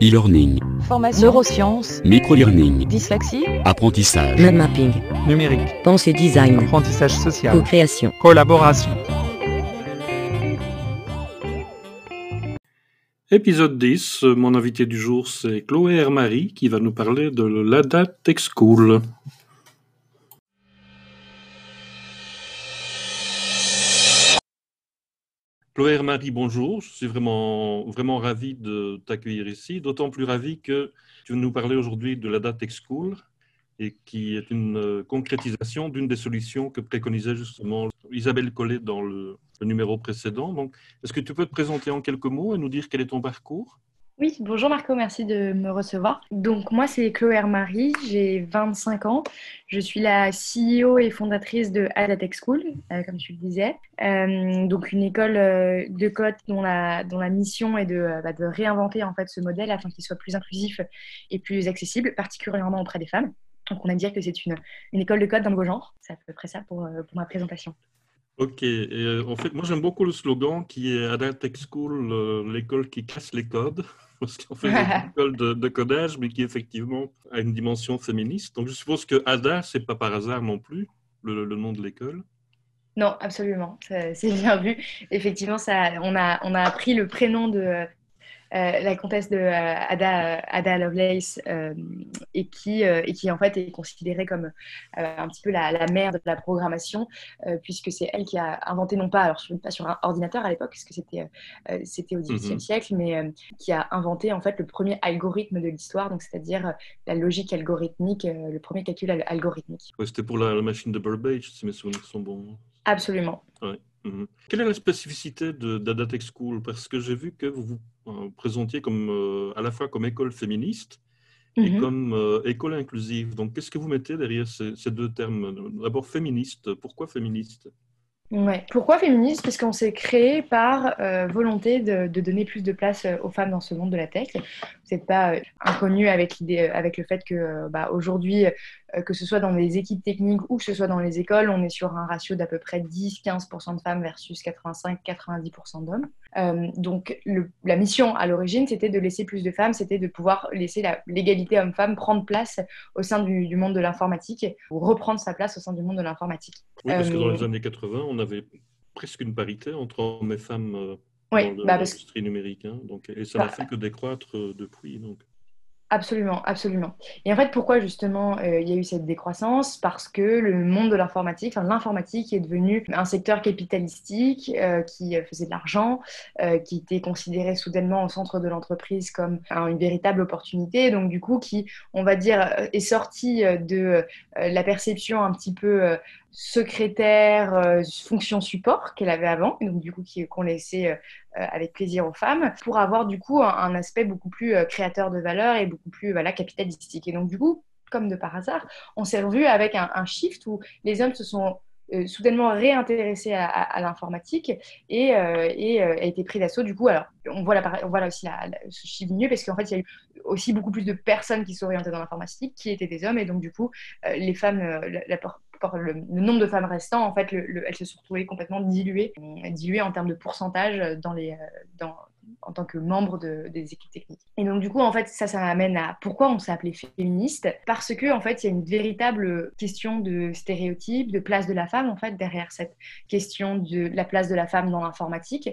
e-learning, Formation. Neurosciences. micro-learning, Dyslexie. apprentissage, Mind mapping, numérique, pensée design, apprentissage social, co-création, collaboration. Épisode 10, euh, mon invité du jour c'est Chloé Hermary qui va nous parler de l'ADA Tech School. Chloé Hermary, bonjour. Je suis vraiment, vraiment ravi de t'accueillir ici, d'autant plus ravi que tu veux nous parler aujourd'hui de l'ADA Tech School et qui est une euh, concrétisation d'une des solutions que préconisait justement Isabelle Collet dans le, le numéro précédent. Donc, est-ce que tu peux te présenter en quelques mots et nous dire quel est ton parcours? Oui, bonjour Marco, merci de me recevoir. Donc moi c'est Chloé Hermary, j'ai 25 ans. Je suis la CEO et fondatrice de Adatech School, euh, comme tu le disais. Euh, donc une école euh, de code dont la, mission est de, bah, de réinventer en fait ce modèle afin qu'il soit plus inclusif et plus accessible, particulièrement auprès des femmes. Donc on a dire que c'est une, école de code d'un beau genre. C'est à peu près ça pour, ma présentation. Ok, en fait, moi j'aime beaucoup le slogan qui est Ada Tech School, l'école qui casse les codes. Parce qu'en fait, une école de, de codage, mais qui effectivement a une dimension féministe. Donc je suppose que Ada, c'est pas par hasard non plus le, le nom de l'école? Non, absolument, c'est bien vu. Effectivement, ça, on, a, on a pris le prénom de euh, la comtesse de euh, Ada, Ada Lovelace euh, et, qui, euh, et qui en fait est considérée comme euh, un petit peu la, la mère de la programmation euh, puisque c'est elle qui a inventé, non pas, alors, sur- pas sur un ordinateur à l'époque, parce que c'était euh, c'était au XVIIIe Mhm. siècle, mais euh, qui a inventé en fait le premier algorithme de l'histoire, donc c'est-à-dire euh, la logique algorithmique, euh, le premier calcul al- algorithmique. Ouais, C'était pour la, la machine de Burbage, si mes souvenirs sont bons. Absolument. Mhm. Quelle est la spécificité de d'Ada Tech School? Parce que j'ai vu que vous vous euh, présentiez comme, euh, à la fois comme école féministe et Mhm. comme euh, école inclusive. Donc, qu'est-ce que vous mettez derrière ces, ces deux termes? D'abord, féministe. Pourquoi féministe? Ouais. Pourquoi féministe? Parce qu'on s'est créé par euh, volonté de, donner plus de place euh, aux femmes dans ce monde de la tech. Vous n'êtes pas euh, inconnu avec l'idée, avec le fait que bah, aujourd'hui, que ce soit dans les équipes techniques ou que ce soit dans les écoles, on est sur un ratio d'à peu près 10-15% de femmes versus 85-90% d'hommes. Euh, donc le- la mission à l'origine, c'était de laisser plus de femmes, c'était de pouvoir laisser la- l'égalité homme-femme prendre place au sein du, du monde de l'informatique ou reprendre sa place au sein du monde de l'informatique. Oui, parce que dans Euh, les années 80, on avait presque une parité entre hommes et femmes euh, Oui, dans bah l'industrie numérique. hein. Donc, et ça n'a Bah, fait que décroître depuis. Donc. Absolument, absolument. Et en fait, pourquoi justement euh, il y a eu cette décroissance? Parce que le monde de l'informatique, enfin l'informatique est devenu un secteur capitalistique euh, qui euh, faisait de l'argent, qui était considéré soudainement au centre de l'entreprise comme un- une véritable opportunité, donc du coup qui, on va dire, est sorti de la perception un petit peu secrétaire, euh, fonction support qu'elle avait avant, donc du coup qu'on laissait euh, euh, avec plaisir aux femmes, pour avoir du coup un, aspect beaucoup plus créateur de valeur et beaucoup plus voilà, capitalistique. Et donc du coup, comme de par hasard, on s'est revu avec un, shift où les hommes se sont soudainement réintéressés à, l'informatique et, euh, a été pris d'assaut. Du coup, alors on voit, là aussi la, la- ce shift mieux parce qu'en fait, il y a eu aussi beaucoup plus de personnes qui sont orientées dans l'informatique qui étaient des hommes et donc du coup, les femmes, la- por- le, nombre de femmes restant, en fait, le- le- elles se sont retrouvées complètement diluées, euh, en termes de pourcentage dans les, euh, en tant que membre de- des équipes techniques. Et donc du coup, en fait, ça, ça m'amène à pourquoi on s'est appelé féministe Parce que en fait, il y a une véritable question de stéréotype, de place de la femme en fait derrière cette question de la place de la femme dans l'informatique.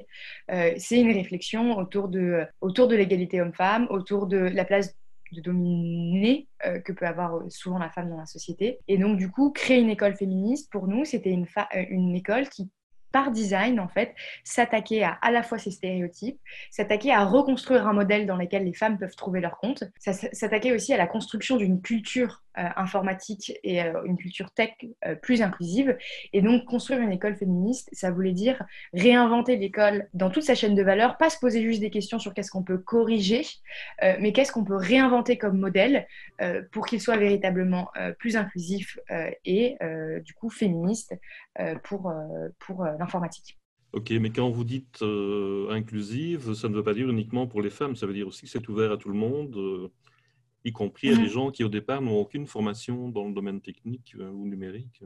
Euh, c'est une réflexion autour de autour de l'égalité homme-femme, autour de la place de dominer euh, que peut avoir euh, souvent la femme dans la société. Et donc, du coup, créer une école féministe, pour nous, c'était une, euh, école qui, par design, en fait, s'attaquait à la fois ces stéréotypes, s'attaquer à reconstruire un modèle dans lequel les femmes peuvent trouver leur compte, s'attaquer aussi à la construction d'une culture informatique et euh, une culture tech euh, plus inclusive. Et donc, construire une école féministe, ça voulait dire réinventer l'école dans toute sa chaîne de valeur, pas se poser juste des questions sur qu'est-ce qu'on peut corriger, euh, mais qu'est-ce qu'on peut réinventer comme modèle euh, pour qu'il soit véritablement euh, plus inclusif euh, et euh, du coup féministe euh, pour, euh, pour euh, l'informatique. Ok, mais quand vous dites euh, inclusive, ça ne veut pas dire uniquement pour les femmes, ça veut dire aussi que c'est ouvert à tout le monde, euh, y compris à Mhm. des gens qui au départ n'ont aucune formation dans le domaine technique euh, ou numérique.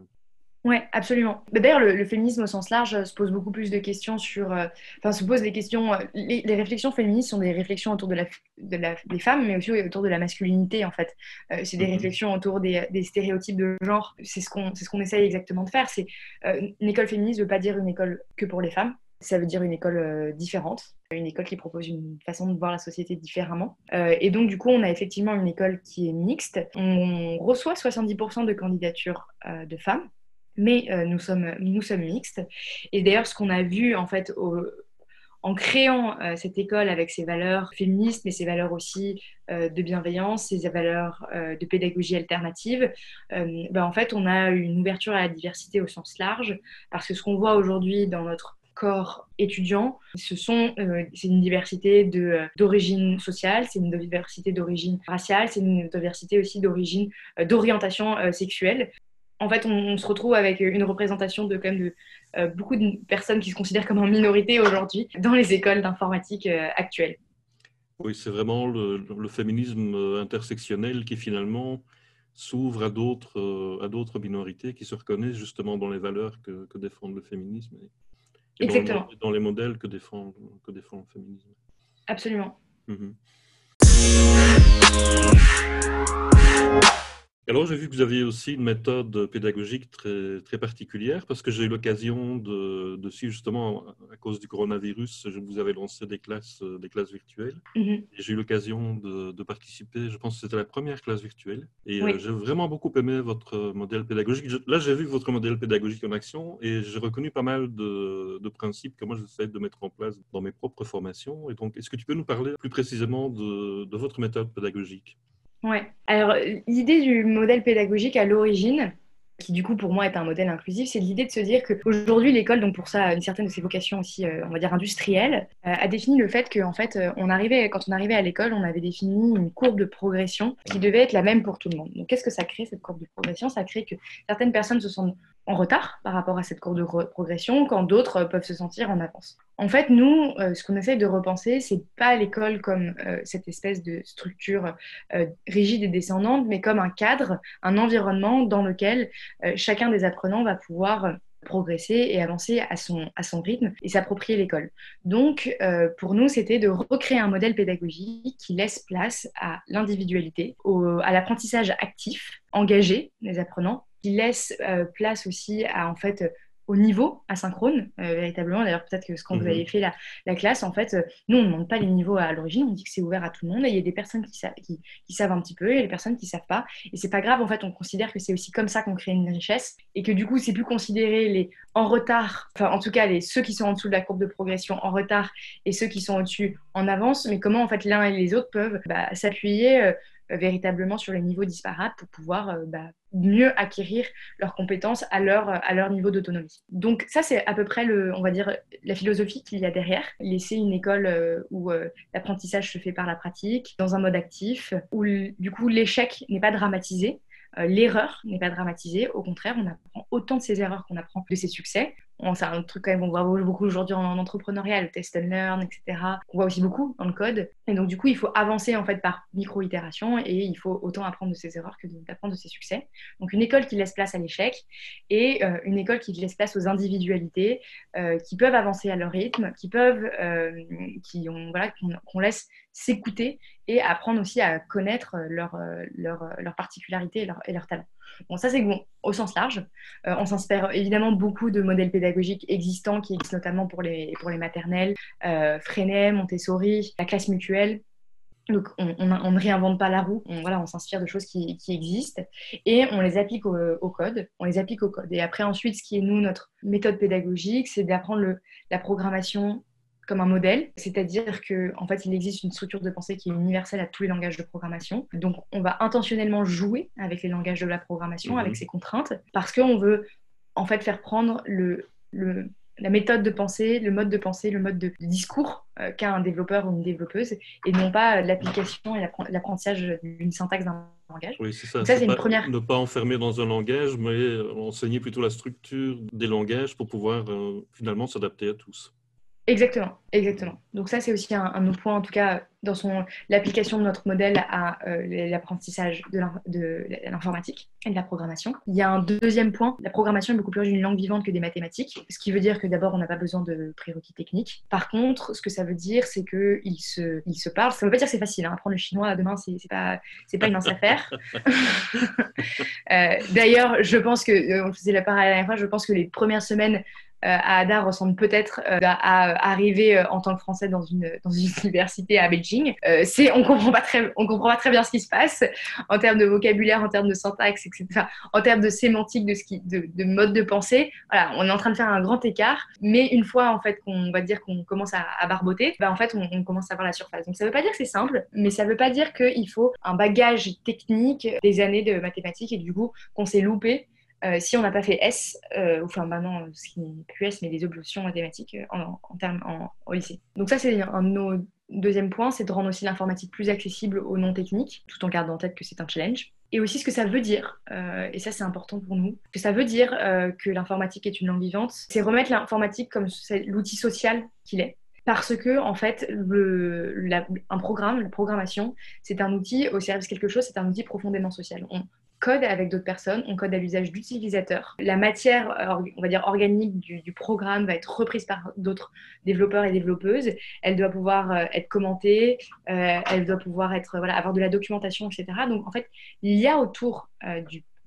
Oui, absolument. D'ailleurs, le, féminisme au sens large euh, se pose beaucoup plus de questions sur. Euh, enfin, se pose des questions. Les, réflexions féministes sont des réflexions autour de la, des femmes, mais aussi autour de la masculinité, en fait. c'est des mhm. réflexions autour des, stéréotypes de genre. C'est ce qu'on ce qu'on essaye exactement de faire. C'est une école féministe ne veut pas dire une école que pour les femmes. Ça veut dire une école différente, une école qui propose une façon de voir la société différemment. et donc, du coup, on a effectivement une école qui est mixte. On reçoit 70% de candidatures de femmes mais euh, nous, sommes, nous sommes mixtes. Et d'ailleurs, ce qu'on a vu en fait en créant euh, cette école avec ses valeurs féministes, mais ses valeurs aussi euh, de bienveillance, ses valeurs de pédagogie alternative, ben, en fait, on a une ouverture à la diversité au sens large, parce que ce qu'on voit aujourd'hui dans notre corps étudiant, ce sont, c'est une diversité d'origine sociale, c'est une diversité d'origine raciale, c'est une diversité aussi d'origine, d'orientation sexuelle. En fait, on, se retrouve avec une représentation de, quand même, de euh, beaucoup de personnes qui se considèrent comme en minorité aujourd'hui dans les écoles d'informatique euh, actuelles. Oui, c'est vraiment le, féminisme euh, intersectionnel qui finalement s'ouvre à d'autres, à d'autres minorités qui se reconnaissent justement dans les valeurs que, défend le féminisme Exactement. Dans, les modèles que défend, que défend le féminisme. Absolument. Mhm. Alors, j'ai vu que vous aviez aussi une méthode pédagogique très, très particulière parce que j'ai eu l'occasion de, de suivre justement à cause du coronavirus, je vous avais lancé des classes, des classes virtuelles. Mhm. J'ai eu l'occasion de, de, participer, je pense que c'était la première classe virtuelle. Et euh, j'ai vraiment beaucoup aimé votre modèle pédagogique. là, j'ai vu votre modèle pédagogique en action et j'ai reconnu pas mal de, de principes que moi j'essaie de mettre en place dans mes propres formations. Et donc, est-ce que tu peux nous parler plus précisément de, de votre méthode pédagogique? Ouais. Alors, l'idée du modèle pédagogique à l'origine, qui du coup pour moi est un modèle inclusif, c'est l'idée de se dire qu'aujourd'hui l'école, donc pour ça une certaine de ses vocations aussi, euh, on va dire industrielle, euh, a défini le fait qu'en fait euh, on arrivait, quand on arrivait à l'école, on avait défini une courbe de progression qui devait être la même pour tout le monde. Donc qu'est-ce que ça crée cette courbe de progression? Ça crée que certaines personnes se sentent en retard par rapport à cette courbe de progression, quand d'autres peuvent se sentir en avance. En fait, nous, ce qu'on essaye de repenser, c'est pas l'école comme cette espèce de structure rigide et descendante, mais comme un cadre, un environnement dans lequel euh, chacun des apprenants va pouvoir euh, progresser et avancer à son, rythme et s'approprier l'école. Donc, euh, pour nous, c'était de recréer un modèle pédagogique qui laisse place à l'individualité, à l'apprentissage actif, engagé des apprenants, qui laisse place aussi à en fait au niveau asynchrone, euh, véritablement. D'ailleurs, peut-être que quand vous mhm. avez fait la, la classe, en fait, euh, nous, on ne demande pas les niveaux à l'origine, on dit que c'est ouvert à tout le monde. Et il y a des personnes qui, qui, qui savent un petit peu et des personnes qui ne savent pas. Et c'est pas grave, en fait, on considère que c'est aussi comme ça qu'on crée une richesse et que du coup, c'est plus considérer les en retard, enfin, en tout cas, les, ceux qui sont en dessous de la courbe de progression en retard et ceux qui sont au-dessus en avance, mais comment, en fait, l'un et les autres peuvent bah, s'appuyer. Euh, véritablement sur les niveaux disparates pour pouvoir bah, mieux acquérir leurs compétences à leur, à leur niveau d'autonomie. Donc ça, c'est à peu près, le, on va dire, la philosophie qu'il y a derrière. Laisser une école euh, où euh, l'apprentissage se fait par la pratique, dans un mode actif, où du coup l'échec n'est pas dramatisé, euh, l'erreur n'est pas dramatisée. Au contraire, on apprend autant de ses erreurs qu'on apprend de ses succès c'est un truc quand même qu'on voit beaucoup aujourd'hui en, entrepreneuriat, test and learn, etc. On voit aussi beaucoup dans le code. Et donc, du coup, il faut avancer en fait par micro-itération et il faut autant apprendre de ses erreurs que d'apprendre de ses succès. Donc, une école qui laisse place à l'échec et euh, une école qui laisse place aux individualités euh, qui peuvent avancer à leur rythme, qui peuvent, euh, qui ont, voilà, qu'on laisse s'écouter et apprendre aussi à connaître leurs leur, leur particularités et leurs leur talents. Bon, ça c'est bon au sens large. Euh, on s'inspire évidemment beaucoup de modèles pédagogiques existants qui existent notamment pour les, pour les maternelles, euh, Freinet, Montessori, la classe mutuelle. Donc on, on, ne réinvente pas la roue, on, voilà, on s'inspire de choses qui, qui, existent et on les applique au, code. On les applique au code. Et après ensuite, ce qui est nous notre méthode pédagogique, c'est d'apprendre la programmation comme un modèle, c'est-à-dire que en fait, il existe une structure de pensée qui est universelle à tous les langages de programmation. Donc, on va intentionnellement jouer avec les langages de la programmation, avec ces mhm. contraintes, parce qu'on veut en fait faire prendre le, le, la méthode de pensée, le mode de pensée, le mode de, discours euh, qu'a un développeur ou une développeuse, et non pas l'application et l'apprentissage d'une syntaxe d'un langage. Oui, c'est ça. c'est une première. Ne pas enfermer dans un langage, mais enseigner plutôt la structure des langages pour pouvoir euh, finalement s'adapter à tous. Exactement, exactement. Donc ça, c'est aussi un, un autre point, en tout cas, dans son l'application de notre modèle à euh, l'apprentissage de l'informatique et de la programmation. Il y a un deuxième point, la programmation est beaucoup plus une langue vivante que des mathématiques, ce qui veut dire que d'abord, on n'a pas besoin de prérequis techniques. Par contre, ce que ça veut dire, c'est qu'il se, il se parle. Ça ne veut pas dire que c'est facile, hein. apprendre le chinois demain, c'est pas, pas une mince affaire. euh, D'ailleurs, je pense que, euh, on faisait la parole la dernière fois, je pense que les premières semaines à Ada ressemble peut-être euh, à, arriver euh, en tant que Français dans une, université à Beijing. on comprend pas très, on comprend pas très bien ce qui se passe en termes de vocabulaire, en termes de syntaxe, etc. en termes de sémantique, de, de, de, mode de pensée. Voilà, on est en train de faire un grand écart. Mais une fois en fait qu'on va dire qu'on commence à, à barboter, bah, en fait on, on, commence à voir la surface. Donc ça veut pas dire que c'est simple, mais ça veut pas dire qu'il faut un bagage technique des années de mathématiques et du coup qu'on s'est loupé euh, si on n'a pas fait S, euh, enfin maintenant ce qui n'est plus S, mais des options mathématiques euh, en, termes en, au lycée. Donc ça c'est un, deuxième point, c'est de rendre aussi l'informatique plus accessible aux non techniques, tout en gardant en tête que c'est un challenge. Et aussi ce que ça veut dire, et ça c'est important pour nous, que ça veut dire que l'informatique est une langue vivante, c'est remettre l'informatique comme l'outil social qu'il est parce que en fait un programme, la programmation, c'est un outil au service de quelque chose, c'est un outil profondément social. Code avec d'autres personnes, on code à l'usage d'utilisateurs. La matière, on va dire organique du, programme va être reprise par d'autres développeurs et développeuses. Elle doit pouvoir euh, être commentée, euh, elle doit pouvoir être, voilà, avoir de la documentation, etc. Donc en fait, il y a autour euh,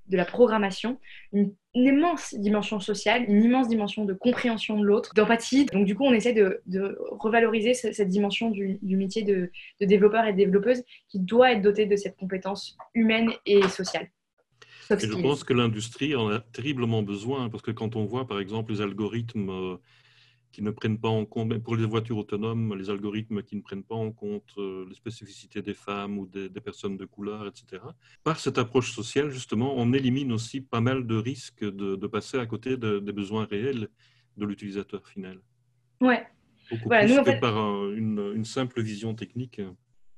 de la programmation une, immense dimension sociale, une immense dimension de compréhension de l'autre, d'empathie. Donc du coup, on essaie de, revaloriser cette, dimension du, métier de, de développeur et de développeuse qui doit être dotée de cette compétence humaine et sociale je pense que l'industrie en a terriblement besoin, parce que quand on voit par exemple les algorithmes euh, qui ne prennent pas en compte, pour les voitures autonomes, les algorithmes qui ne prennent pas en compte euh, les spécificités des femmes ou des, personnes de couleur, etc. Par cette approche sociale, justement, on élimine aussi pas mal de risques de, passer à côté des besoins réels de l'utilisateur final. Ouais. Beaucoup plus que par une, une simple vision technique.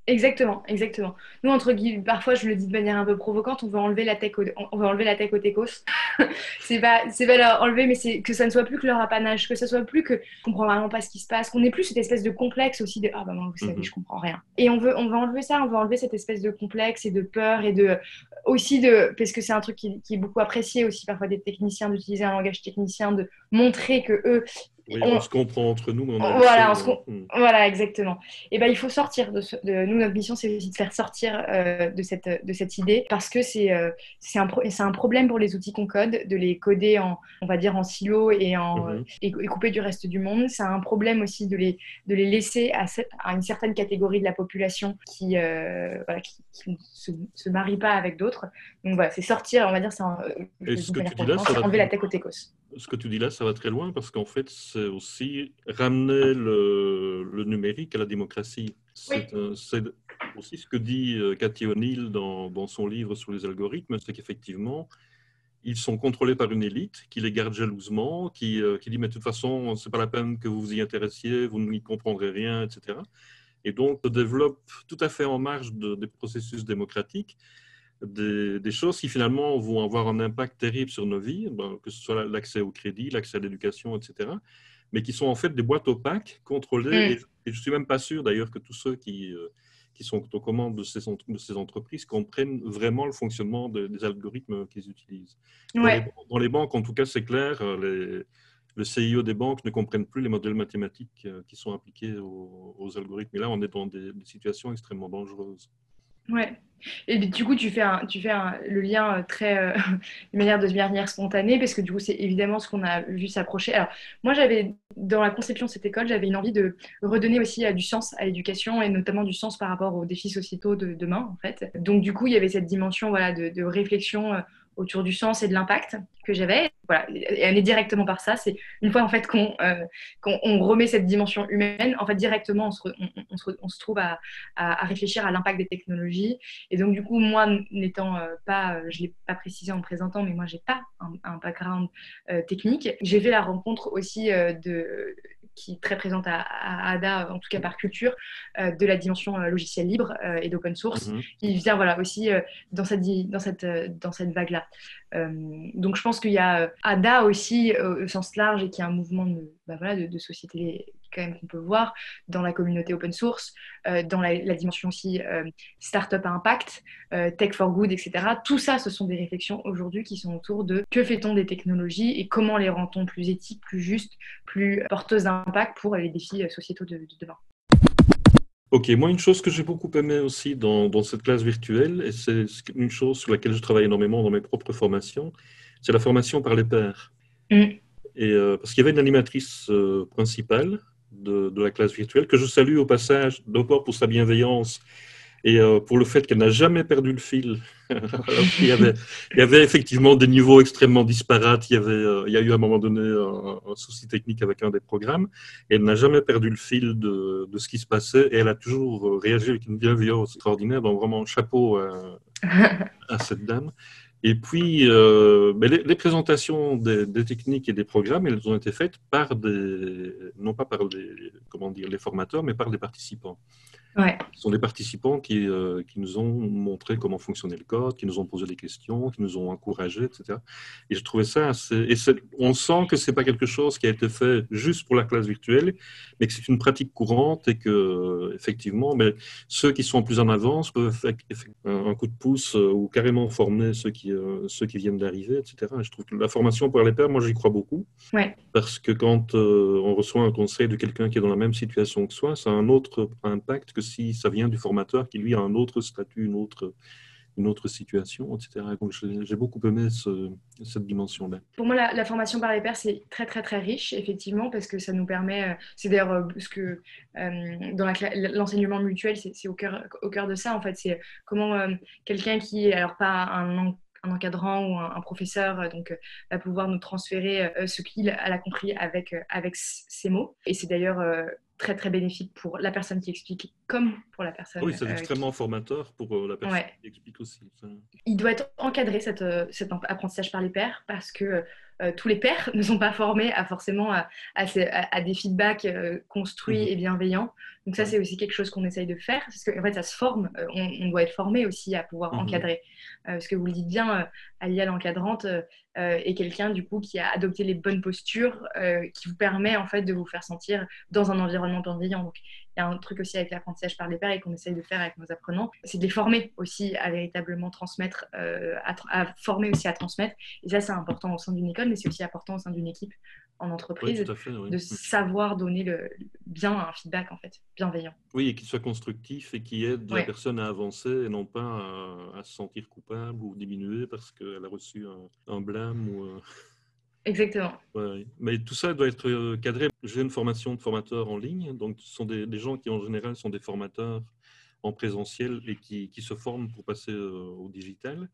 Exactement, exactement. Nous, entre guillemets, parfois, je le dis de manière un peu provocante, on veut enlever la tech au, on veut enlever la tech au techos. c'est pas, c'est pas leur enlever, mais c'est que ça ne soit plus que leur apanage, que ça soit plus que je comprends vraiment pas ce qui se passe, qu'on ait plus cette espèce de complexe aussi de ah bah moi, vous savez, mhm. je comprends rien. Et on veut, on veut enlever ça, on veut enlever cette espèce de complexe et de peur et de aussi de parce que c'est un truc qui, qui, est beaucoup apprécié aussi parfois des techniciens d'utiliser un langage technicien, de montrer que eux on... se comprend entre nous, mais on a voilà, hmm. voilà, exactement. Et ben, il faut sortir de, de... nous. Notre mission, c'est aussi de faire sortir euh, de cette de cette idée parce que c'est euh, c'est un c'est un problème pour les outils qu'on code de les coder en on va dire en silo et en mhm. et, couper du reste du monde. C'est un problème aussi de les de les laisser à, à une certaine catégorie de la population qui euh, voilà, qui, ne se, se, marie pas avec d'autres. Donc voilà, c'est sortir, on va dire, c'est enlever la tech au técos ce que tu dis là, ça va très loin parce qu'en fait, c'est aussi ramener le, numérique à la démocratie. C'est aussi ce que dit euh, Cathy O'Neill dans, son livre sur les algorithmes, c'est qu'effectivement, ils sont contrôlés par une élite qui les garde jalousement, qui, euh, qui dit mais de toute façon, c'est pas la peine que vous vous y intéressiez, vous n'y comprendrez rien, etc. Et donc, se développe tout à fait en marge des processus démocratiques des, choses qui finalement vont avoir un impact terrible sur nos vies, ben, que ce soit l'accès au crédit, l'accès à l'éducation, etc., mais qui sont en fait des boîtes opaques, contrôlées. Mm. Et, je ne suis même pas sûr d'ailleurs que tous ceux qui, euh, qui sont aux commandes de ces, de ces, entreprises comprennent vraiment le fonctionnement des algorithmes qu'ils utilisent. Dans, les, banques, en tout cas, c'est clair, euh, les, le CIO des banques ne comprennent plus les modèles mathématiques euh, qui sont appliqués aux, algorithmes. Et là, on est dans des, des situations extrêmement dangereuses. Ouais. Et du coup, tu fais, un, tu fais le lien euh, très, euh, de manière de manière spontanée, parce que du coup, c'est évidemment ce qu'on a vu s'approcher. Alors, moi, j'avais, dans la conception de cette école, j'avais une envie de redonner aussi euh, du sens à l'éducation, et notamment du sens par rapport aux défis sociétaux de demain, en fait. Donc, du coup, il y avait cette dimension voilà, de réflexion autour du sens et de l'impact que j'avais. Voilà, elle est directement par ça. C'est une fois en fait qu'on euh, remet cette dimension humaine, en fait directement on se, on, se, on se, trouve à, à, réfléchir à l'impact des technologies. Et donc du coup, moi n'étant euh, pas, je l'ai pas précisé en présentant, mais moi j'ai pas un, background euh, technique. J'ai fait la rencontre aussi de qui est très présente à, ADA, en tout cas par culture, euh, de la dimension euh, logicielle libre euh, et d'open source, qui vient voilà, aussi dans cette, dans cette, dans cette vague-là. Voilà. donc je pense qu'il y a ADA aussi au sens large et qui est un mouvement de, bah, voilà, de, société quand même qu'on peut voir dans la communauté open source, dans la, dimension aussi startup à impact, tech for good, etc. Tout ça, ce sont des réflexions aujourd'hui qui sont autour de que fait-on des technologies et comment les rend-on plus éthiques, plus justes, plus porteuses d'impact pour les défis sociétaux de demain. Ok, moi une chose que j'ai beaucoup aimé aussi dans, dans, cette classe virtuelle, et c'est une chose sur laquelle je travaille énormément dans mes propres formations, c'est la formation par les pairs. Mm. Et, euh, parce qu'il y avait une animatrice euh, principale de, de, la classe virtuelle que je salue au passage, d'abord pour sa bienveillance et euh, pour le fait qu'elle n'a jamais perdu le fil. il, y avait, il, y avait, effectivement des niveaux extrêmement disparates. Il y, avait, euh, il y a eu à un moment donné un, souci technique avec un des programmes. Et elle n'a jamais perdu le fil de, de, ce qui se passait. Et elle a toujours euh, réagi avec une bienveillance extraordinaire. Donc vraiment, chapeau à, à cette dame. Et puis, euh, les, les, présentations des, des, techniques et des programmes, elles ont été faites par des, non pas par des, comment dire, les formateurs, mais par des participants. Ce sont des participants qui, euh, qui, nous ont montré comment fonctionnait le code, qui nous ont posé des questions, qui nous ont encouragés, etc. Et je trouvais ça assez... Et on sent que ce n'est pas quelque chose qui a été fait juste pour la classe virtuelle, mais que c'est une pratique courante et que, effectivement, mais ceux qui sont plus en avance peuvent faire un coup de pouce euh, ou carrément former ceux qui, euh, ceux qui viennent d'arriver, etc. Et je trouve que la formation par les pairs, moi, j'y crois beaucoup. Ouais. Parce que quand on reçoit un conseil de quelqu'un qui est dans la même situation que soi, ça a un autre impact que si ça vient du formateur qui, lui, a un autre statut, une autre, une autre situation, etc. Donc, j'ai beaucoup aimé cette dimension-là. Pour moi, la, formation par les pairs, c'est très, très, très riche, effectivement, parce que ça nous permet, euh, c'est d'ailleurs euh, ce que euh, dans l'enseignement mutuel, c'est au cœur, au cœur de ça, en fait, c'est comment quelqu'un qui alors pas un un encadrant ou un, professeur donc va pouvoir nous transférer ce qu'il a compris avec avec ses mots et c'est d'ailleurs très très bénéfique pour la personne qui explique comme pour la personne. Oui, c'est euh, extrêmement formateur pour euh, la personne qui explique aussi. Il doit être encadré cette, euh, cet apprentissage par les pairs parce que tous les pairs ne sont pas formés à forcément à, à, des feedbacks construits mhm. et bienveillants. Donc ça, c'est aussi quelque chose qu'on essaye de faire parce qu'en en fait, ça se forme. On, doit être formé aussi à pouvoir mhm. encadrer. parce que vous le dites bien, Alia, l'encadrante, est quelqu'un du coup qui a adopté les bonnes postures, qui vous permet en fait de vous faire sentir dans un environnement bienveillant. Donc il y a un truc aussi avec l'apprentissage par les pairs et qu'on essaye de faire avec nos apprenants, c'est de les former aussi à véritablement transmettre, euh, à, former aussi à transmettre. Et ça, c'est important au sein d'une école, mais c'est aussi important au sein d'une équipe en entreprise de savoir donner le, bien un feedback en fait, bienveillant. Oui, et qu'il soit constructif et qui aide la personne à avancer et non pas à, se sentir coupable ou diminuer parce qu'elle a reçu un, blâme ou... Euh, Exactement. Mais tout ça doit être euh, cadré. J'ai une formation de formateur en ligne, donc ce sont des, gens qui en général sont des formateurs en présentiel et qui, qui se forment pour passer euh, au digital.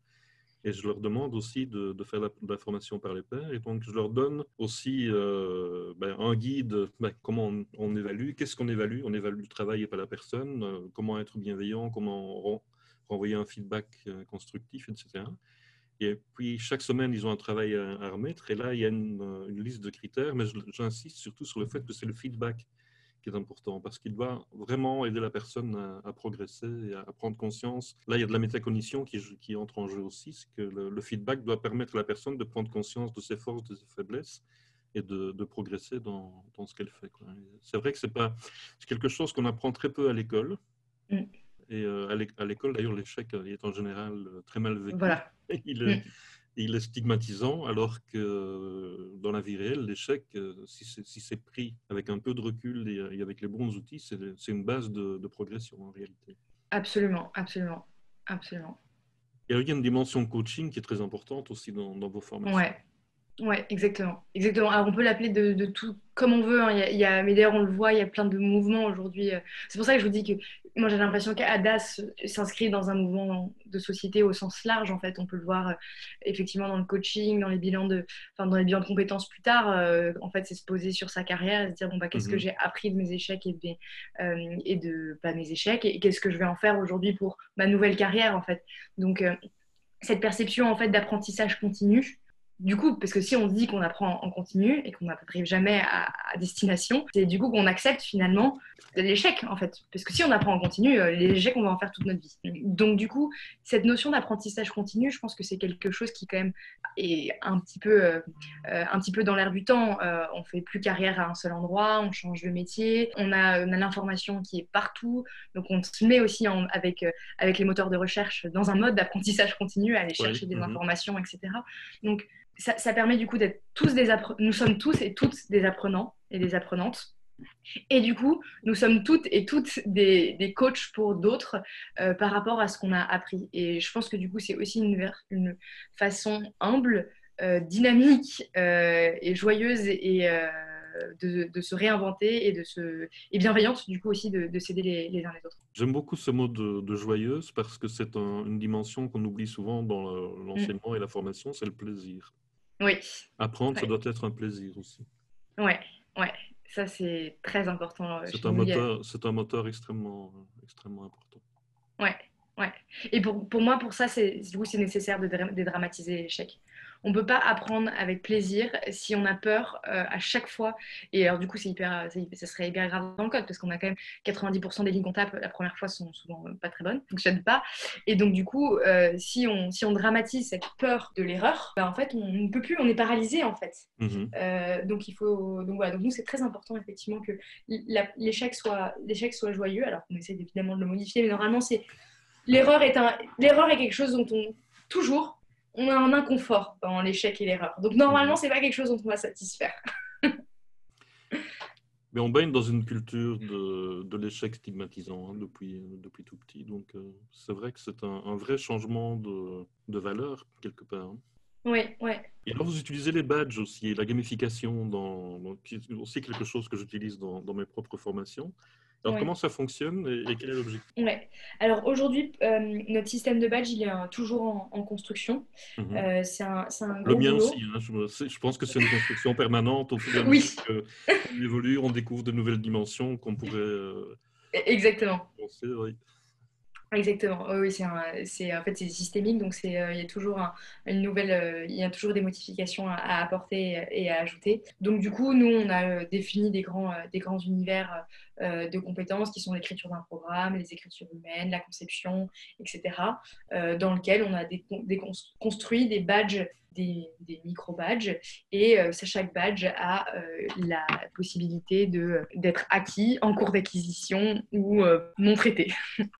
Et je leur demande aussi de, de faire la, de la, formation par les pairs. Et donc, je leur donne aussi euh, ben, un guide, ben, comment on, évalue, qu'est-ce qu'on évalue. On évalue le travail et pas la personne, comment être bienveillant, comment renvoyer un feedback constructif, etc. Et puis, chaque semaine, ils ont un travail à, remettre. Et là, il y a une, liste de critères, mais j'insiste surtout sur le fait que c'est le feedback qui est important, parce qu'il doit vraiment aider la personne à, progresser et à, prendre conscience. Là, il y a de la métacognition qui, entre en jeu aussi, c'est que le, feedback doit permettre à la personne de prendre conscience de ses forces, de ses faiblesses, et de, progresser dans, ce qu'elle fait. C'est vrai que c'est quelque chose qu'on apprend très peu à l'école. Mm. Et euh, à l'école, d'ailleurs, l'échec euh, est en général euh, très mal vécu. Voilà. Il est, mm. il est stigmatisant, alors que dans la vie réelle, l'échec, si c'est pris avec un peu de recul et, avec les bons outils, c'est une base de, progression en réalité. Absolument, absolument, absolument. Il y a une dimension coaching qui est très importante aussi dans, dans vos formations. Ouais, Ouais, exactement. Exactement. Alors, on peut l'appeler de, tout comme on veut. Hein. Il, y a, mais d'ailleurs, on le voit, il y a plein de mouvements aujourd'hui. Euh. C'est pour ça que je vous dis que moi, j'ai l'impression qu'ADAS s'inscrit dans un mouvement de société au sens large. En fait, on peut le voir euh, effectivement dans le coaching, dans les bilans de, enfin, dans les bilans de compétences plus tard. Euh, en fait, c'est se poser sur sa carrière et se dire bon bah qu'est-ce que mhm. j'ai appris de mes échecs et de, et de pas mes échecs et qu'est-ce que je vais en faire aujourd'hui pour ma nouvelle carrière en fait. Donc cette perception en fait d'apprentissage continu du coup, parce que si on dit qu'on apprend en continu et qu'on n'arrive jamais à, destination, c'est du coup qu'on accepte finalement l'échec en fait. Parce que si on apprend en continu, euh, les échecs on va en faire toute notre vie. Donc du coup, cette notion d'apprentissage continu, je pense que c'est quelque chose qui quand même est un petit peu, euh, euh, un petit peu dans l'air du temps. on fait plus carrière à un seul endroit, on change de métier, on a, l'information qui est partout, donc on se met aussi avec, avec les moteurs de recherche dans un mode d'apprentissage continu, à aller chercher des mhm. informations, etc. Donc ça, permet du coup d'être tous des apprenants. Nous sommes tous et toutes des apprenants et des apprenantes. Et du coup, nous sommes toutes et toutes des, des coachs pour d'autres euh, par rapport à ce qu'on a appris. Et je pense que du coup, c'est aussi une, une, façon humble, euh, dynamique euh, et joyeuse et de, de, se réinventer et, de se, et bienveillante du coup aussi de, de s'aider les, les, uns les autres. J'aime beaucoup ce mot de, joyeuse parce que c'est une dimension qu'on oublie souvent dans l'enseignement et la formation, c'est le plaisir. Oui. Apprendre, ça doit être un plaisir aussi. Ouais, ouais. Ça, c'est très important. Euh, c'est un, moteur, c'est un moteur extrêmement, extrêmement important. Ouais, ouais. Et pour, pour moi, pour ça, c'est, c'est nécessaire de dédramatiser l'échec on ne peut pas apprendre avec plaisir si on a peur euh, à chaque fois. Et alors, du coup, c'est hyper, ça serait hyper grave dans le code parce qu'on a quand même 90% des lignes qu'on tape la première fois sont souvent pas très bonnes, fonctionnent pas. Et donc, du coup, euh, si, on, si on dramatise cette peur de l'erreur, bah, en fait, on ne peut plus, on est paralysé en fait. Euh, donc, il faut, donc voilà, donc nous, c'est très important effectivement que l'échec soit, l'échec soit joyeux. Alors qu'on essaie évidemment de le modifier, mais normalement, c'est l'erreur est un, l'erreur est quelque chose dont on toujours on a un inconfort dans l'échec et l'erreur. Donc normalement, c'est pas quelque chose dont on va satisfaire. Mais on baigne dans une culture de, l'échec stigmatisant hein, depuis, depuis tout petit. Donc euh, c'est vrai que c'est un, vrai changement de, valeur quelque part. Oui, hein. oui. Et alors vous utilisez les badges aussi, la gamification, dans, c'est aussi quelque chose que j'utilise dans, dans, mes propres formations. Alors, comment ça fonctionne et, quel est l'objectif? Ouais. Alors, aujourd'hui, euh, notre système de badge, il est toujours en, construction. Mhm. Euh, c'est un, un, Le mien aussi. Hein, je, pense que c'est une construction permanente. Au fur et à mesure qu'on évolue, on découvre de nouvelles dimensions qu'on pourrait. Euh, Exactement. Penser, oui. Exactement. oui, c'est en fait c'est systémique, donc c'est il y a toujours une nouvelle, il y a toujours des modifications à, apporter et à ajouter. Donc du coup, nous on a défini des grands des grands univers de compétences qui sont l'écriture d'un programme, les écritures humaines, la conception, etc. dans lequel on a construit des badges des, micro-badges et chaque badge a la possibilité d'être acquis en cours d'acquisition ou non traité.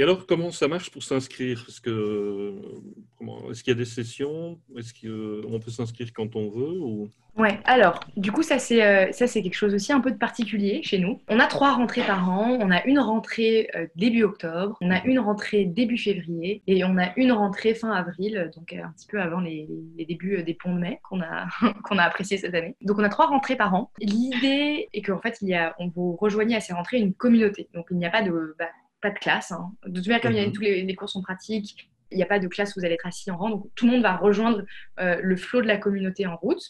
Et alors, comment ça marche pour s'inscrire? Est-ce qu'il y a des sessions? Est-ce qu'on peut s'inscrire quand on veut ou... Ouais, alors, du coup, ça c'est euh, ça c'est quelque chose aussi un peu de particulier chez nous. On a trois rentrées par an. On a une rentrée euh, début octobre, on a une rentrée début février et on a une rentrée fin avril, donc euh, un petit peu avant les, débuts des ponts de mai qu'on a qu'on a apprécié cette année. Donc on a trois rentrées par an. L'idée est qu'en fait, il y a, on vous rejoignez à ces rentrées une communauté. Donc il n'y a pas de bah, pas de classe. Hein. De toute manière, comme il y a, mhm. tous les, cours sont pratiques, il n'y a pas de classe où vous allez être assis en rang. Donc tout le monde va rejoindre le flot de la communauté en route.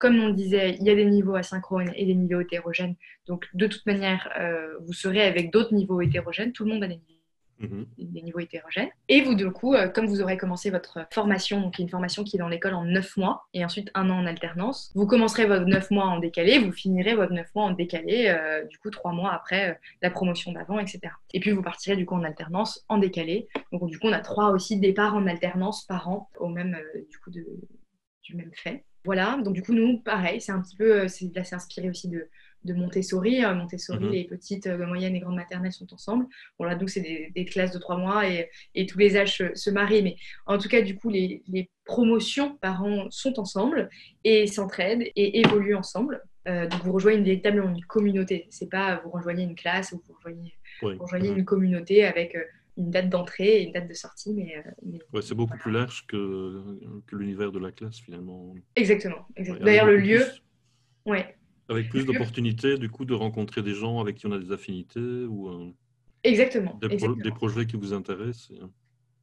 Comme on disait, il y a des niveaux asynchrones et des niveaux hétérogènes. Donc, de toute manière, euh, vous serez avec d'autres niveaux hétérogènes. Tout le monde a des niveaux, mhm. niveaux hétérogènes. Et vous, du coup, euh, comme vous aurez commencé votre formation, donc une formation qui est dans l'école en 9 mois, et ensuite un an en alternance, vous commencerez votre 9 mois en décalé, vous finirez votre 9 mois en décalé, euh, du coup, 3 mois après la promotion d'avant, etc. Et puis, vous partirez du coup en alternance en décalé. Donc, du coup, on a trois aussi départs en alternance par an, au même, du coup, de, du même fait. Voilà, donc du coup, nous, pareil, c'est un petit peu, euh, c'est, là, c'est inspiré aussi de, de Montessori. Euh, Montessori, mhm. les petites, euh, moyennes et grandes maternelles sont ensemble. Bon, là, donc, c'est des, classes de trois mois et, et, tous les âges se, marient. Mais en tout cas, du coup, les, les promotions par an sont ensemble et s'entraident et évoluent ensemble. donc, vous rejoignez véritablement une communauté. C'est pas vous rejoignez une classe ou vous rejoignez, vous rejoignez mhm. une communauté avec une date d'entrée et une date de sortie. Mais, euh, c'est beaucoup plus large que, que l'univers de la classe finalement. Exactement. D'ailleurs, le lieu. Ouais. Avec plus d'opportunités, du coup, de rencontrer des gens avec qui on a des affinités ou euh, exactement, des, des, projets qui vous intéressent.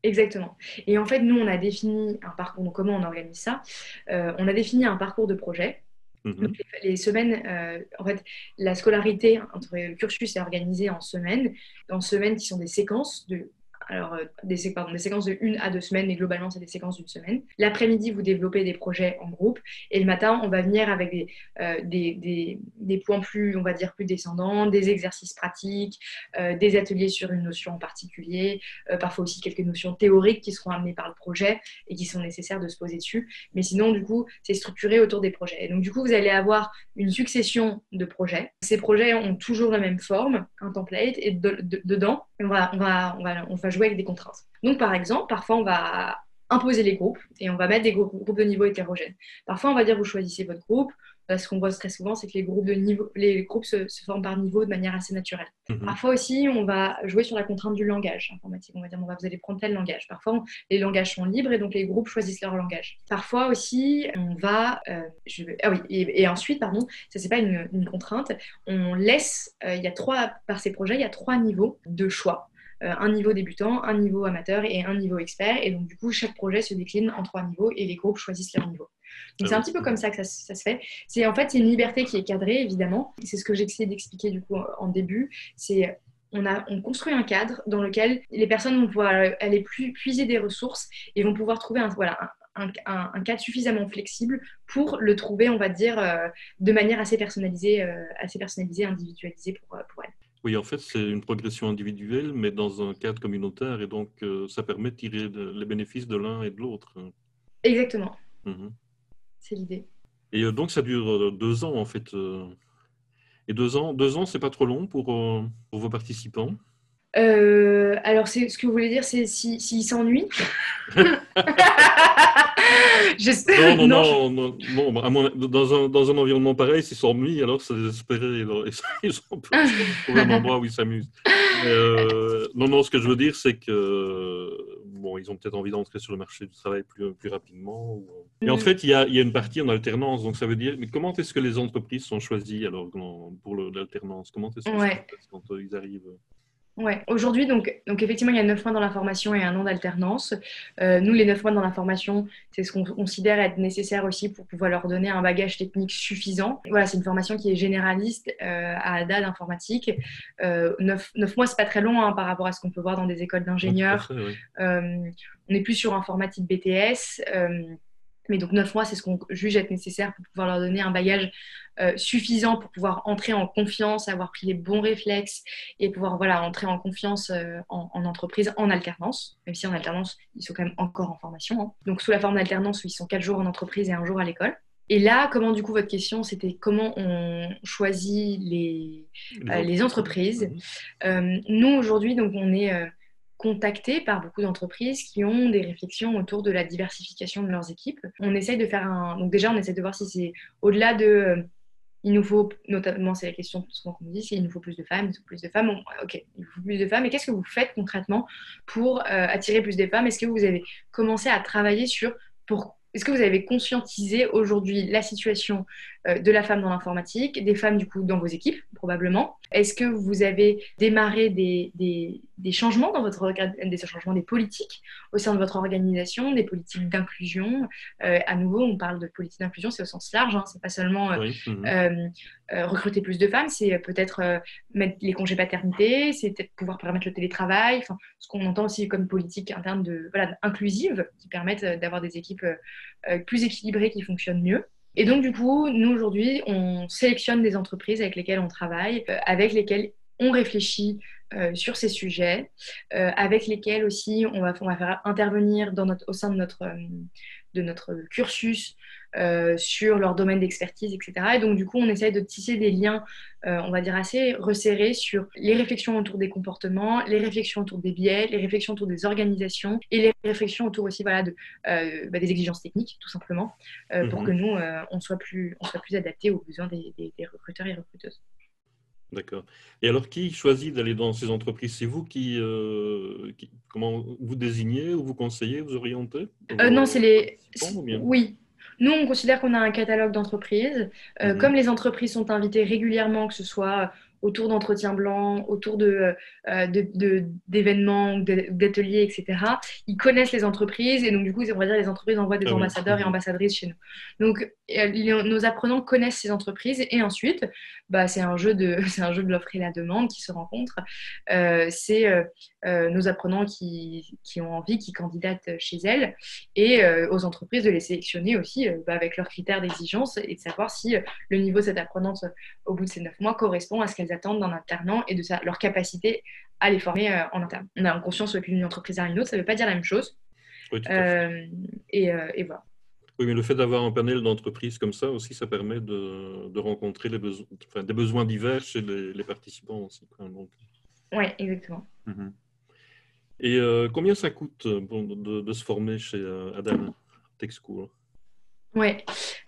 Exactement. Et en fait, nous, on a défini un parcours. Donc, comment on organise ça euh, On a défini un parcours de projet Mhm. les, semaines, euh, en fait, la scolarité, entre le cursus est organisé en semaines, en semaines qui sont des séquences de alors euh, des, séquences de une à deux semaines, mais globalement c'est des séquences d'une semaine. L'après-midi, vous développez des projets en groupe, et le matin, on va venir avec des, euh, des, des, points plus, on va dire, plus descendants, des exercices pratiques, euh, des ateliers sur une notion en particulier, parfois aussi quelques notions théoriques qui seront amenées par le projet et qui sont nécessaires de se poser dessus. Mais sinon, du coup, c'est structuré autour des projets. Et donc, du coup, vous allez avoir une succession de projets. Ces projets ont toujours la même forme, un template, et dedans, on va, on, on, va, on va jouer avec des contraintes. Donc, par exemple, parfois, on va imposer les groupes et on va mettre des groupes de niveau hétérogènes. Parfois, on va dire vous choisissez votre groupe, ce qu'on voit très souvent, c'est que les groupes, de niveau, les groupes se, forment par niveau de manière assez naturelle. Mhm. Parfois aussi, on va jouer sur la contrainte du langage informatique. On va dire, on va, vous allez prendre tel langage. Parfois, les langages sont libres et donc les groupes choisissent leur langage. Parfois aussi, on va... Euh, je, ah oui, et, ensuite, pardon, ça c'est pas une, contrainte, on laisse, euh, il y a trois, par ces projets, il y a trois niveaux de choix. Euh, un niveau débutant, un niveau amateur et un niveau expert. Et donc, du coup, chaque projet se décline en trois niveaux et les groupes choisissent leur niveau. Donc, c'est un petit peu comme ça que ça, se fait. C'est en fait, c'est une liberté qui est cadrée, évidemment. C'est ce que j'essaie d'expliquer du coup en début. C'est on, a, on construit un cadre dans lequel les personnes vont pouvoir aller puiser des ressources et vont pouvoir trouver un, voilà, un, un, cadre suffisamment flexible pour le trouver, on va dire, euh, de manière assez personnalisée, euh, assez personnalisée, individualisée pour, pour elles. Oui, en fait, c'est une progression individuelle, mais dans un cadre communautaire, et donc euh, ça permet de tirer les bénéfices de l'un et de l'autre. Exactement. Mhm. C'est l'idée. Et euh, donc, ça dure euh, deux ans, en fait. Et deux ans, deux ans, c'est pas trop long pour, pour vos participants? Alors, ce que vous voulez dire, c'est s'ils si, s'ennuient? non, non, non, non, dans, un, dans un environnement pareil, s'ils s'ennuient, alors c'est désespéré. Ils sont trouver un endroit où ils s'amusent. Euh, non, non, ce que je veux dire, c'est que bon, ils ont peut-être envie d'entrer sur le marché du travail plus, plus rapidement. Et en mm. fait, il y, a, il y, a, une partie en alternance, donc ça veut dire, mais comment est-ce que les entreprises sont choisies alors pour l'alternance? Comment est-ce que ouais. quand ils arrivent Ouais, aujourd'hui, donc, donc effectivement, il y a 9 mois dans la formation et un an d'alternance. Euh, nous, les 9 mois dans la formation, c'est ce qu'on considère être nécessaire aussi pour pouvoir leur donner un bagage technique suffisant. Voilà, c'est une formation qui est généraliste euh, à ADA d'informatique. Euh, 9, 9, mois, c'est pas très long hein, par rapport à ce qu'on peut voir dans des écoles d'ingénieurs. Euh, on est plus sur informatique BTS. Mais donc 9 mois, c'est ce qu'on juge être nécessaire pour pouvoir leur donner un bagage euh, suffisant pour pouvoir entrer en confiance, avoir pris les bons réflexes et pouvoir voilà, entrer en confiance euh, en, entreprise en alternance, même si en alternance, ils sont quand même encore en formation. Hein. Donc sous la forme d'alternance où ils sont 4 jours en entreprise et un jour à l'école. Et là, comment du coup votre question, c'était comment on choisit les, les, euh, entreprises. nous aujourd'hui, donc on est contactés par beaucoup d'entreprises qui ont des réflexions autour de la diversification de leurs équipes. On essaye de faire un... Donc déjà, on essaie de voir si c'est au-delà de... Il nous faut, notamment, c'est la question souvent qu'on dit, il nous faut plus de femmes, il nous faut plus de femmes. ok, il nous faut plus de femmes. Et qu'est-ce que vous faites concrètement pour euh, attirer plus de femmes? Est-ce que vous avez commencé à travailler sur pour est-ce que vous avez conscientisé aujourd'hui la situation de la femme dans l'informatique, des femmes du coup dans vos équipes probablement Est-ce que vous avez démarré des, des, changements dans votre des changements des politiques au sein de votre organisation, des politiques d'inclusion? Euh, À nouveau, on parle de politique d'inclusion, c'est au sens large, hein, c'est pas seulement euh, mhm. recruter plus de femmes, c'est peut-être mettre les congés paternité, c'est peut-être pouvoir permettre le télétravail, enfin ce qu'on entend aussi comme politique interne de voilà inclusive qui permettent d'avoir des équipes euh, plus équilibrées qui fonctionnent mieux. Et donc, du coup, nous, aujourd'hui, on sélectionne des entreprises avec lesquelles on travaille, euh, avec lesquelles on réfléchit euh, sur ces sujets, avec lesquelles aussi on va, faire intervenir au sein de notre cursus euh, sur leur domaine d'expertise, etc. Et donc, du coup, on essaye de tisser des liens, euh, on va dire, assez resserrés sur les réflexions autour des comportements, les réflexions autour des biais, les réflexions autour des organisations et les réflexions autour aussi voilà, de, euh, bah, des exigences techniques, tout simplement, pour mhm. que nous, on, soit plus, on soit plus adaptés aux besoins des, recruteurs et recruteuses. D'accord. Et alors, qui choisit d'aller dans ces entreprises? C'est vous qui, comment vous désignez ou vous conseillez, vous orientez? Non, c'est les. Oui, nous, on considère qu'on a un catalogue d'entreprises. Euh, mhm. Comme les entreprises sont invitées régulièrement, que ce soit autour d'entretiens blancs, autour de, euh, d'événements, d'ateliers, etc. Ils connaissent les entreprises et donc du coup, on va dire les entreprises envoient des ah ambassadeurs et ambassadrices chez nous. Donc nos apprenants connaissent ces entreprises et ensuite, bah, c'est un jeu de, c'est un jeu de l'offre et la demande qui se rencontrent. c'est nos apprenants qui, qui, ont envie, qui candidatent chez elles et aux entreprises de les sélectionner aussi bah, avec leurs critères d'exigence et de savoir si le niveau de cette apprenante au bout de ces neuf mois correspond à ce qu'elles attendent d'un alternant et de leur capacité à les former en interne. On a conscience que une entreprise à une autre, ça ne veut pas dire la même chose. Euh, et, euh, et, voilà. Oui, mais le fait d'avoir un panel d'entreprises comme ça aussi, ça permet de, de rencontrer les enfin, des besoins divers chez les, les participants aussi. Oui, exactement. Mhm. Et euh, combien ça coûte de, de, se former chez Adam Tech School? Oui.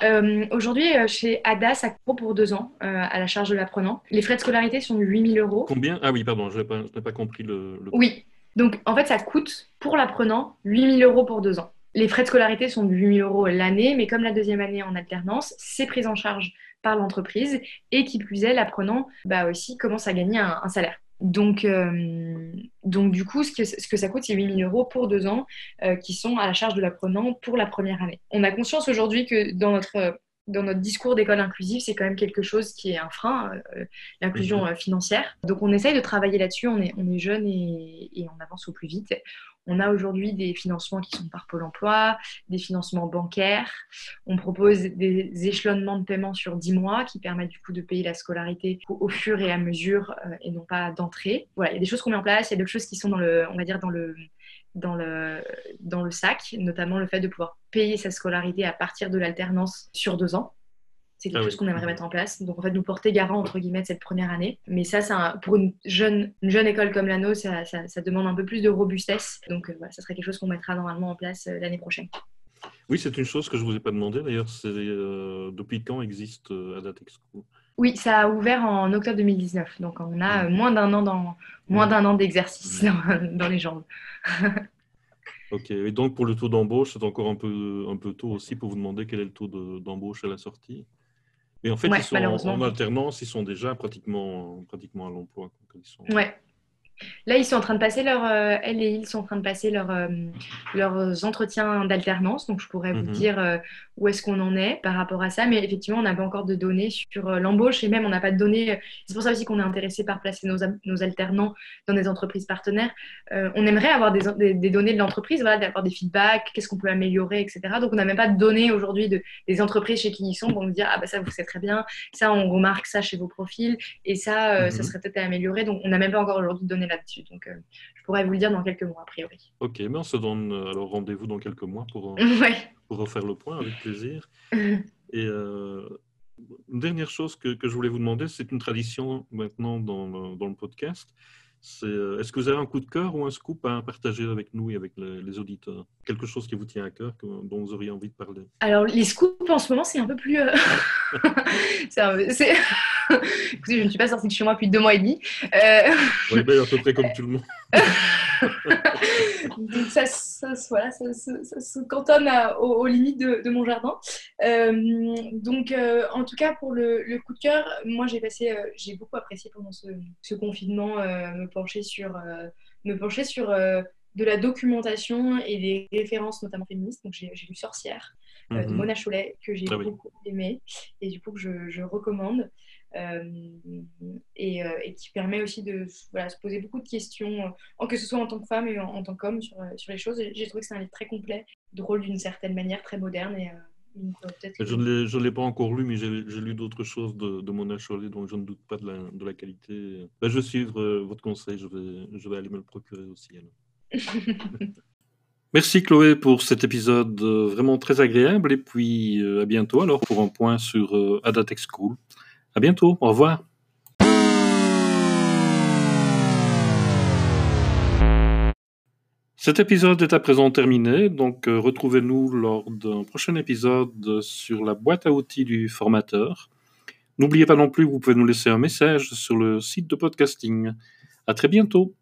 Euh, Aujourd'hui, chez ADA, ça coûte pour deux ans à la charge de l'apprenant. Les frais de scolarité sont de 8 000 euros. Combien? Ah oui, pardon, je n'ai pas, pas, compris le, le... Oui, donc, en fait, ça coûte pour l'apprenant 8000 euros pour deux ans. Les frais de scolarité sont de 8000 euros l'année, mais comme la deuxième année en alternance, c'est pris en charge par l'entreprise et qui plus est, l'apprenant bah, aussi commence à gagner un, salaire. Donc, euh, donc, du coup, ce que, ce que ça coûte, c'est 8000 euros pour deux ans euh, qui sont à la charge de l'apprenant pour la première année. On a conscience aujourd'hui que dans notre dans notre discours d'école inclusive, c'est quand même quelque chose qui est un frein, euh, l'inclusion euh, financière. Donc on essaye de travailler là-dessus, on est, on est jeune et, on avance au plus vite. On a aujourd'hui des financements qui sont par Pôle emploi, des financements bancaires. On propose des échelonnements de paiement sur 10 mois qui permettent du coup de payer la scolarité au fur et à mesure euh, et non pas d'entrée. Voilà, il y a des choses qu'on met en place, il y a d'autres choses qui sont dans le, on va dire dans le, dans le, dans le sac, notamment le fait de pouvoir payer sa scolarité à partir de l'alternance sur deux ans. C'est quelque ah chose qu'on aimerait mettre en place. Donc, en fait, nous porter garant, entre guillemets, de cette première année. Mais ça, ça pour une jeune, une jeune école comme la ça, ça, demande un peu plus de robustesse. Donc, euh, voilà, ça serait quelque chose qu'on mettra normalement en place euh, l'année prochaine. Oui, c'est une chose que je ne vous ai pas demandé. D'ailleurs, c'est euh, depuis quand existe Adatex oui, ça a ouvert en octobre 2019. Donc on a euh, moins d'un an dans moins d'un an d'exercice dans, les jambes. ok. Et donc pour le taux d'embauche, c'est encore un peu un peu tôt aussi pour vous demander quel est le taux d'embauche à la sortie? Et en fait, ils sont en, alternance, ils sont déjà pratiquement pratiquement à l'emploi. Ouais. Là, ils sont en train de passer leur, euh, elles et ils sont en train de passer leur, euh, leurs entretiens d'alternance. Donc, je pourrais vous mhm. dire euh, où est-ce qu'on en est par rapport à ça. Mais effectivement, on n'a pas encore de données sur l'embauche et même on n'a pas de données. C'est pour ça aussi qu'on est intéressé par placer nos, nos, alternants dans des entreprises partenaires. on aimerait avoir des, des, données de l'entreprise, voilà, d'avoir des feedbacks, qu'est-ce qu'on peut améliorer, etc. Donc, on n'a même pas de données aujourd'hui de, des entreprises chez qui ils sont pour nous dire ah bah ça vous c'est très bien, ça on remarque ça chez vos profils et ça ça mhm. serait peut-être à améliorer. Donc, on n'a même pas encore aujourd'hui de données là-dessus. Donc, euh, je pourrais vous le dire dans quelques mois, a priori. Ok, mais on se donne euh, alors rendez-vous dans quelques mois pour, euh, pour refaire le point avec plaisir. Et une dernière chose que, que, je voulais vous demander, c'est une tradition maintenant dans, dans le podcast. Euh, est-ce que vous avez un coup de cœur ou un scoop à partager avec nous et avec les, auditeurs? Quelque chose qui vous tient à cœur, dont vous auriez envie de parler? Alors, les scoops, en ce moment, c'est un peu plus... Euh, Écoutez, je ne suis pas sortie de chez moi depuis deux mois et demi. Euh... Oui, ben, à peu près comme tout le monde. donc ça, ça, voilà, ça, se cantonne aux, limites de, mon jardin. Euh, donc euh, en tout cas pour le, coup de cœur, moi j'ai passé, euh, j'ai beaucoup apprécié pendant ce, confinement me pencher sur, me pencher sur de la documentation et des références notamment féministes. Donc j'ai lu Sorcière de mhm. Mona Cholet que j'ai ah beaucoup aimé et du coup que je, je recommande. Euh, et, euh, et, qui permet aussi de voilà, se poser beaucoup de questions, en, que ce soit en tant que femme et en, tant qu'homme, sur, sur, les choses. J'ai trouvé que c'est un livre très complet, drôle d'une certaine manière, très moderne. Et, euh, je ne l'ai pas encore lu, mais j'ai lu d'autres choses de, de Mona Chollet, donc je ne doute pas de la, de la qualité. Ben, je vais suivre votre conseil, je vais, je vais aller me le procurer aussi. Merci Chloé pour cet épisode vraiment très agréable et puis à bientôt alors pour un point sur Adatech School. À bientôt. Au revoir. Cet épisode est à présent terminé, donc euh, retrouvez-nous lors d'un prochain épisode sur la boîte à outils du formateur. N'oubliez pas non plus que vous pouvez nous laisser un message sur le site de podcasting. À très bientôt.